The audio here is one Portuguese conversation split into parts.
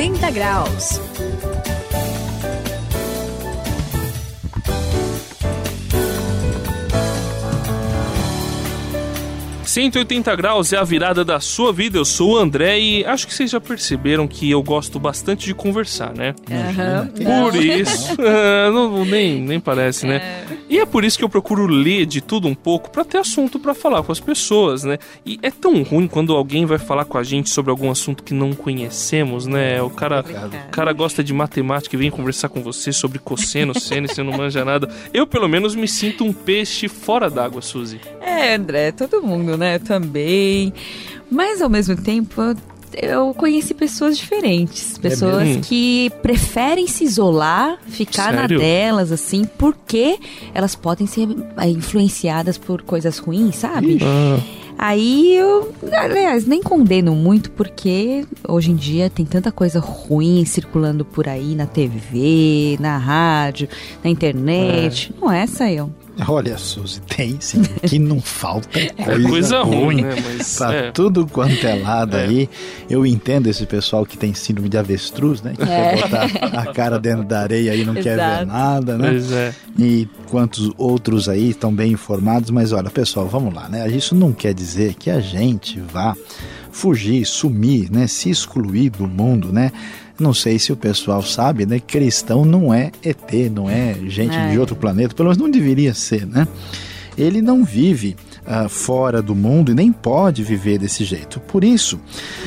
180 graus. 180 graus é a virada da sua vida. Eu sou o André e acho que vocês já perceberam que eu gosto bastante de conversar, né? Uhum. Por isso, não, nem, nem parece, né? É. E é por isso que eu procuro ler de tudo um pouco para ter assunto para falar com as pessoas, né? E é tão ruim quando alguém vai falar com a gente sobre algum assunto que não conhecemos, né? O cara, o cara gosta de matemática e vem conversar com você sobre cosseno, seno e você não manja nada. Eu, pelo menos, me sinto um peixe fora d'água, Suzy. É, André, todo mundo, né? Eu também. Mas ao mesmo tempo, eu- eu conheci pessoas diferentes. Pessoas mesmo? que preferem se isolar, ficar Sério? na delas, assim, porque elas podem ser é, influenciadas por coisas ruins, sabe? Ah, Aí eu, aliás, nem condeno muito porque hoje em dia tem tanta coisa ruim circulando por aí na TV, na rádio, na internet. Não é, Sayão? Olha, Suzy, tem sim. Que não falta é coisa, coisa ruim, ruim. né? Mas Tá é. tudo quanto é lado É. aí. Eu entendo esse pessoal que tem síndrome de avestruz, né? Que É. quer botar a cara dentro da areia e não quer ver nada, né? Pois é. E quantos outros aí estão bem informados, mas olha, pessoal, vamos lá, né? Isso não quer dizer que a gente vá fugir, sumir, né? Se excluir do mundo, né? Não sei se o pessoal sabe, né? Cristão não é ET, não é gente É. de outro planeta, pelo menos não deveria ser, né? Ele não vive ah, fora do mundo e nem pode viver desse jeito. Por isso,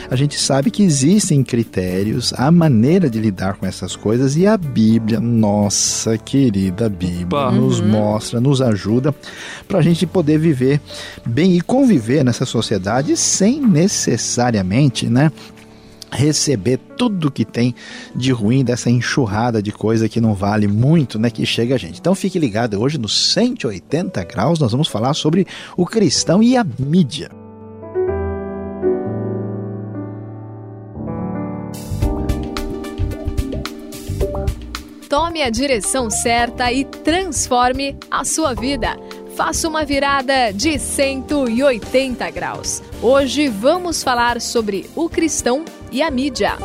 a gente sabe que existem critérios, a maneira de lidar com essas coisas e a Bíblia, nossa querida Bíblia, Opa. nos mostra, nos ajuda para a gente poder viver bem e conviver nessa sociedade sem necessariamente, né? Receber tudo que tem de ruim dessa enxurrada de coisa que não vale muito, né, que chega a gente. Então fique ligado, hoje no 180 graus nós vamos falar sobre o cristão e a mídia. Tome a direção certa e transforme a sua vida. Faça uma virada de 180 graus. Hoje vamos falar sobre o cristão e a mídia.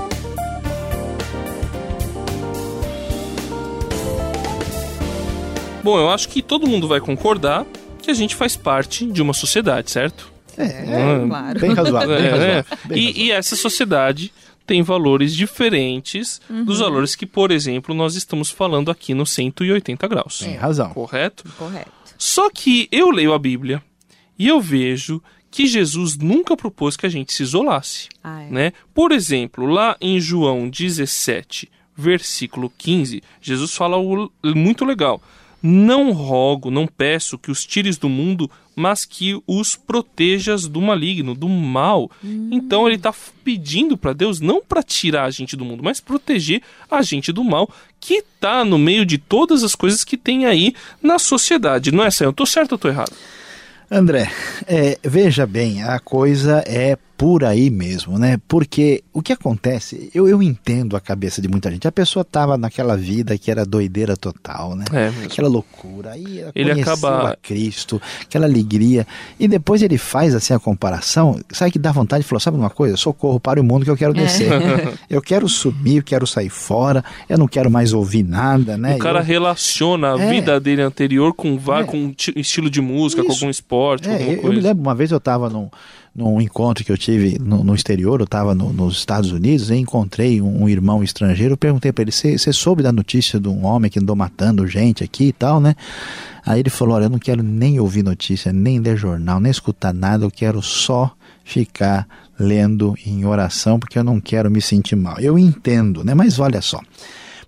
Bom, eu acho que todo mundo vai concordar que a gente faz parte de uma sociedade, certo? É, claro. bem razoável. Bem É, razoável, né? bem E, razoável. e essa sociedade tem valores diferentes dos valores que, por exemplo, nós estamos falando aqui no 180 graus. Tem razão. Correto? Correto. Só que eu leio a Bíblia e eu vejo que Jesus nunca propôs que a gente se isolasse. Ah, é. né? Por exemplo, lá em João 17, versículo 15, Jesus fala algo muito legal. Não rogo, não peço que os tires do mundo, mas que os protejas do maligno, do mal. Então ele está pedindo para Deus não para tirar a gente do mundo, mas proteger a gente do mal que está no meio de todas as coisas que tem aí na sociedade. Não é, Sam? Eu tô certo ou tô errado? André, é, veja bem, a coisa é por aí mesmo, né? Porque o que acontece, eu, eu entendo a cabeça de muita gente. A pessoa tava naquela vida que era doideira total, né? É mesmo. Aquela loucura, aí ela Ele conheceu acaba- a Cristo, aquela alegria, e depois ele faz assim a comparação, sabe que dá vontade de falar, sabe uma coisa? Socorro para o mundo que eu quero descer. eu quero subir, eu quero sair fora, eu não quero mais ouvir nada, né? O cara Eu- relaciona a É. vida dele anterior com, É. com um ti- estilo de música, com Isso. algum esporte, com É, alguma eu, eu coisa. me lembro, uma vez eu estava num, num encontro que eu tive no, no exterior, eu estava no, nos Estados Unidos e encontrei um, um irmão estrangeiro. Perguntei para ele: Você soube da notícia de um homem que andou matando gente aqui e tal, né? Aí ele falou: Olha, eu não quero nem ouvir notícia, nem ler jornal, nem escutar nada, eu quero só ficar lendo em oração porque eu não quero me sentir mal. Eu entendo, né? Mas olha só,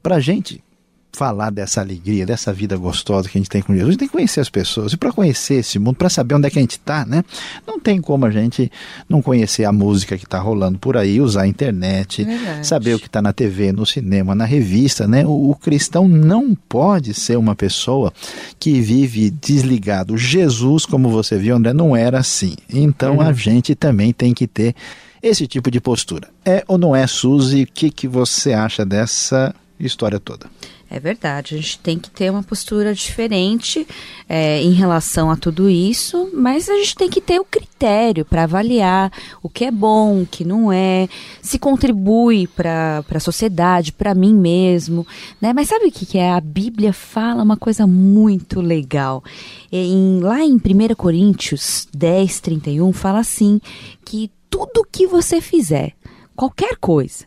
para gente falar dessa alegria, dessa vida gostosa que a gente tem com Jesus, a gente tem que conhecer as pessoas. E para conhecer esse mundo, para saber onde é que a gente está, né? Não tem como a gente não conhecer a música que está rolando por aí, usar a internet, Verdade. saber o que está na TV, no cinema, na revista, né? O, o cristão não pode ser uma pessoa que vive desligado. Jesus, como você viu, André, não era assim. Então a gente também tem que ter esse tipo de postura. É ou não é, Suzy? O que, que você acha dessa história toda? É verdade, a gente tem que ter uma postura diferente é, em relação a tudo isso, mas a gente tem que ter o critério para avaliar o que é bom, o que não é, se contribui para a sociedade, para mim mesmo. Né? Mas sabe o que, que é? A Bíblia fala uma coisa muito legal. Em, lá em 1 Coríntios 10, 31, fala assim: que tudo que você fizer, qualquer coisa,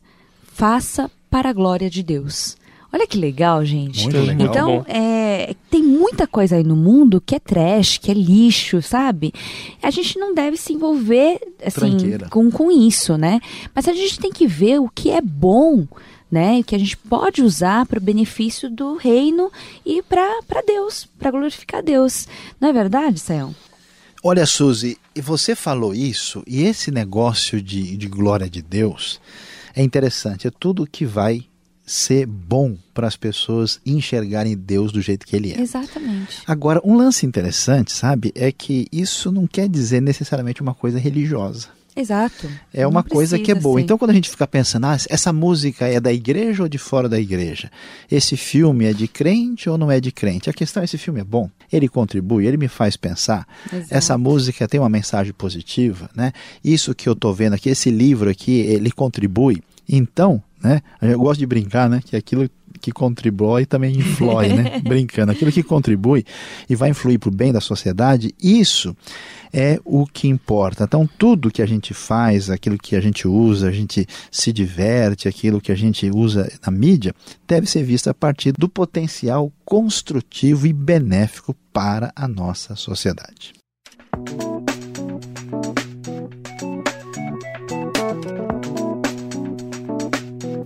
faça para a glória de Deus. Olha que legal, gente. Muito legal. Então, é, tem muita coisa aí no mundo que é trash, que é lixo, sabe? A gente não deve se envolver assim Tranqueira. com, com isso, né? Mas a gente tem que ver o que é bom, né? Que a gente pode usar para o benefício do reino e para Deus, para glorificar Deus. Não é verdade, Sayão? Olha, Suzy, e você falou isso, e esse negócio de, de glória de Deus é interessante. É tudo que vai ser bom para as pessoas enxergarem Deus do jeito que ele é. Exatamente. Agora, um lance interessante, sabe, é que isso não quer dizer necessariamente uma coisa religiosa. Exato. É uma coisa que é boa. ser. Então, quando a gente fica pensando, ah, essa música é da igreja ou de fora da igreja? Esse filme é de crente ou não é de crente? A questão é: esse filme é bom? Ele contribui? Ele me faz pensar? Exato. Essa música tem uma mensagem positiva, né? Isso que eu tô vendo aqui, esse livro aqui, ele contribui. Então, né? Eu gosto de brincar, né? Que aquilo que contribui também influi, né? Brincando. Aquilo que contribui e vai influir para o bem da sociedade, isso é o que importa. Então, tudo que a gente faz, aquilo que a gente usa, a gente se diverte, aquilo que a gente usa na mídia, deve ser visto a partir do potencial construtivo e benéfico para a nossa sociedade.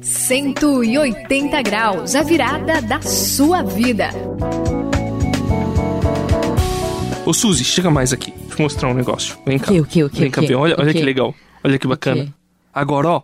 180 graus, a virada da sua vida. Ô Suzy, chega mais aqui. Deixa eu mostrar um negócio. Vem cá. quê, o quê, o quê, Vem o cá ver. Olha, O olha que legal. Olha que bacana. Agora, ó.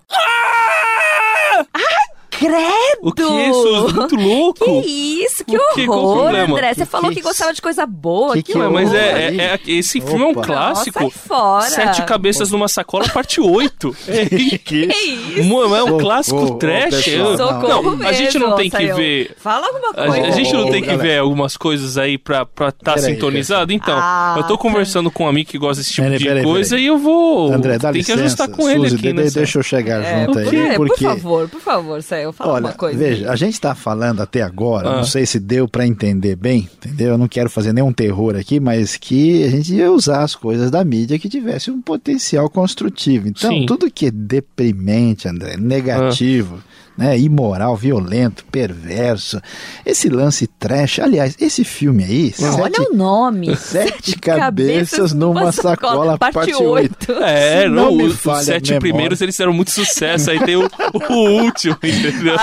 Credo! O que, Suzy? Muito louco. Que isso, que O o horror, problema? André. Você Que falou que que isso? gostava de coisa boa. Que Que, que horror. mas é, aí? é- é- esse filme é um Opa. clássico. Nossa, sai fora. Sete cabeças numa sacola, parte 8. É, Que isso? Mano, é um clássico ô, trash. Eu- Socorro não, a gente não mesmo, tem que ver. Fala alguma coisa. a gente não tem que ver algumas coisas aí pra estar tá sintonizado? Então, Ah, eu tô conversando com um amigo que gosta desse tipo Peraí, de peraí, coisa peraí. e eu vou. André, dá tem licença. que ajustar com ele Suzy, aqui, de- né? deixa eu chegar É, junto aí, por favor, por favor, Sayão, fala Olha, uma coisa. veja, a gente está falando até agora, Ah. não sei se deu para entender bem, entendeu? Eu não quero fazer nenhum terror aqui, mas que a gente ia usar as coisas da mídia que tivesse um potencial construtivo. Então, Sim. tudo que é deprimente, André, negativo, né, imoral, violento, perverso, esse lance trash, aliás, esse filme aí, Não, sete, olha o nome. sete cabeças numa sacola, parte 8. 8. É, Se não, não me os, falha a os sete memória. primeiros eles fizeram muito sucesso. Aí tem o, o último, entendeu?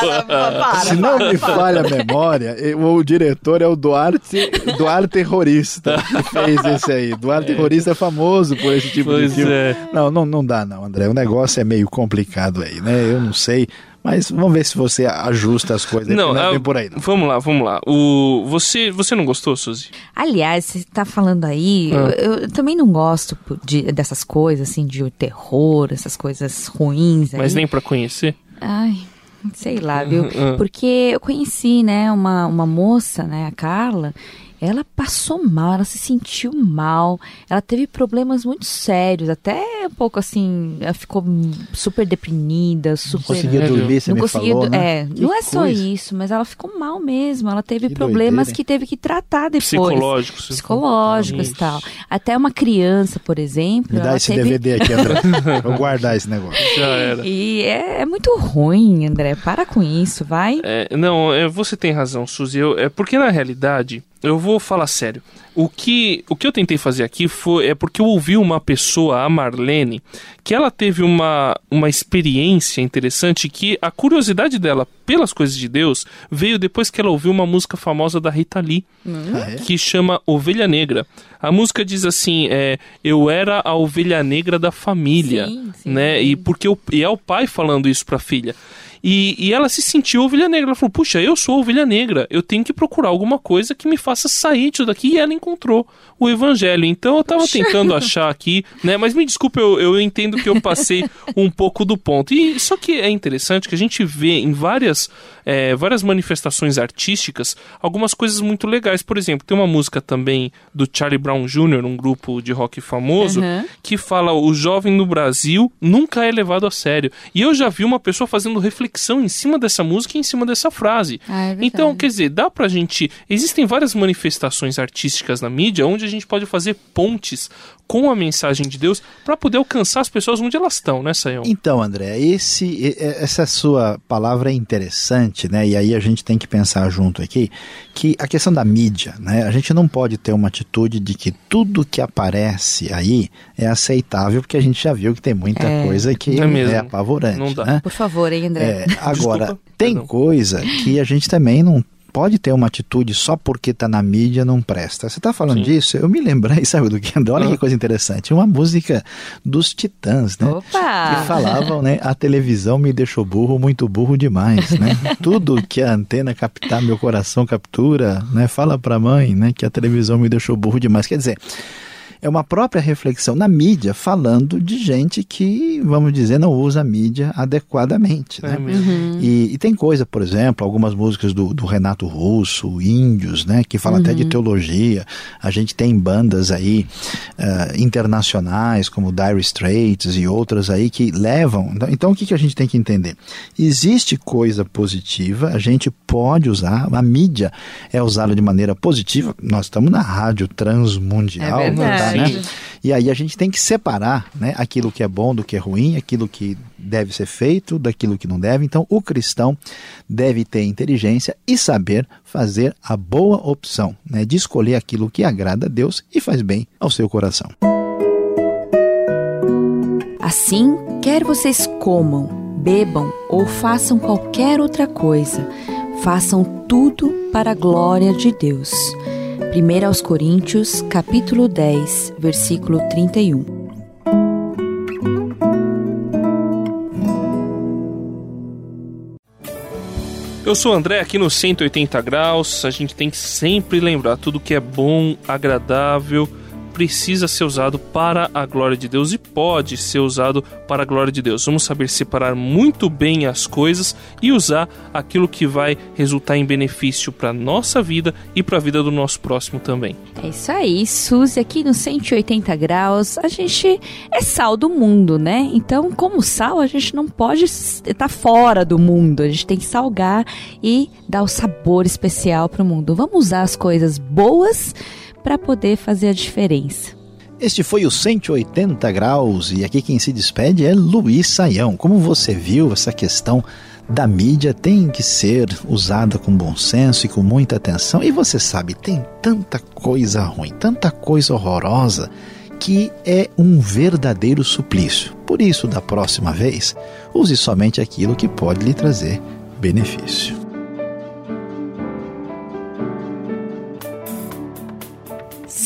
Se não me falha a memória, o diretor é o Duarte, Duarte Terrorista, que fez esse aí. Duarte Terrorista é famoso por esse tipo Pois de filme. é. Não, não, não dá não, André. O negócio é meio complicado aí, né? Eu não sei. Mas vamos ver se você ajusta as coisas. Não, porque é ah, por aí. Não. vamos lá, vamos lá. O, você, você não gostou, Suzy? Aliás, você tá falando aí, Ah. eu, eu também não gosto de- dessas coisas, assim, de terror, essas coisas ruins aí. Mas nem pra conhecer? Ai, sei lá, viu? Uhum. Porque eu conheci, né, uma, uma moça, né, a Carla, ela passou mal, ela se sentiu mal, ela teve problemas muito sérios, até um pouco assim, ela ficou super deprimida, super... Conseguia Sério? dormir, você não me conseguia, falou, né? é, Que não é só coisa. isso, mas ela ficou mal mesmo, ela teve Que problemas doideira, que teve que tratar depois. Psicológico. você Psicológicos e tal. Até uma criança, por exemplo, Me dá ela esse teve DVD aqui, André. Vou guardar esse negócio. Já era. e é, é muito ruim, André. Para com isso, vai. É, não, é, você tem razão, Suzy. Eu, é porque na realidade, eu vou falar sério. O que, o que eu tentei fazer aqui foi é porque eu ouvi uma pessoa, a Marlene, que ela teve uma, uma experiência interessante que a curiosidade dela pelas coisas de Deus veio depois que ela ouviu uma música famosa da Rita Lee Ah, é? que chama Ovelha Negra. A música diz assim: é, Eu era a ovelha negra da família. Sim, sim. né? E porque o, e é o pai falando isso pra filha. E, e ela se sentiu ovelha negra. Ela falou: Puxa, eu sou ovelha negra. Eu tenho que procurar alguma coisa que me faça sair disso daqui. E ela encontrou o evangelho. Então eu tava tentando achar aqui, né? Mas me desculpe, eu, eu entendo que eu passei um pouco do ponto. E só que é interessante que a gente vê em várias é, várias manifestações artísticas, algumas coisas muito legais. Por exemplo, tem uma música também do Charlie Brown Jr., um grupo de rock famoso, Uhum. que fala o jovem no Brasil nunca é levado a sério. E eu já vi uma pessoa fazendo reflexão em cima dessa música e em cima dessa frase. Ah, é então, quer dizer, dá pra gente. Existem várias manifestações artísticas na mídia onde a gente pode fazer pontes com a mensagem de Deus para poder alcançar as pessoas onde elas estão, né, Sayão? Então, André, esse, essa sua palavra é interessante, né? E aí a gente tem que pensar junto aqui que a questão da mídia, né? A gente não pode ter uma atitude de que tudo que aparece aí é aceitável, porque a gente já viu que tem muita É. coisa que É é, apavorante, Não dá. né? Por favor, hein, André? É, agora, Desculpa, tem perdão. coisa que a gente também não pode ter uma atitude só porque tá na mídia não presta. Você tá falando Sim. disso? Eu me lembrei, sabe do que? Olha Ah. que coisa interessante. Uma música dos Titãs, né? Opa! que falavam, né? A televisão me deixou burro, muito burro demais, né? Tudo que a antena captar, meu coração captura, né? Fala pra mãe, né? Que a televisão me deixou burro demais. Quer dizer, é uma própria reflexão na mídia falando de gente que, vamos dizer, não usa a mídia adequadamente, né? É mesmo. E, e tem coisa, por exemplo, algumas músicas do, do Renato Russo, Índios, né, que fala até de teologia. A gente tem bandas aí eh, internacionais, como Dire Straits e outras aí, que levam. Então, o que, que a gente tem que entender? Existe coisa positiva, a gente pode usar, a mídia é usada de maneira positiva. Nós estamos na rádio transmundial, É não tá, né? E aí a gente tem que separar né, aquilo que é bom do que é ruim, aquilo que deve ser feito daquilo que não deve. Então, o cristão deve ter inteligência e saber fazer a boa opção, né, de escolher aquilo que agrada a Deus e faz bem ao seu coração. Assim, quer vocês comam, bebam ou façam qualquer outra coisa, façam tudo para a glória de Deus. 1 aos Coríntios, capítulo 10, versículo 31. Eu sou o André, aqui no 180 Graus. A gente tem que sempre lembrar: tudo que é bom, agradável, precisa ser usado para a glória de Deus e pode ser usado para a glória de Deus. Vamos saber separar muito bem as coisas e usar aquilo que vai resultar em benefício para a nossa vida e para a vida do nosso próximo também. É isso aí, Suzy, aqui no 180 graus, a gente é sal do mundo, né? Então, como sal, a gente não pode estar fora do mundo, a gente tem que salgar e dar o sabor especial para o mundo. Vamos usar as coisas boas para poder fazer a diferença. Este foi o 180 graus e aqui quem se despede é Luiz Saião. Como você viu, essa questão da mídia tem que ser usada com bom senso e com muita atenção. E você sabe, tem tanta coisa ruim, tanta coisa horrorosa que é um verdadeiro suplício. Por isso, da próxima vez, use somente aquilo que pode lhe trazer benefício.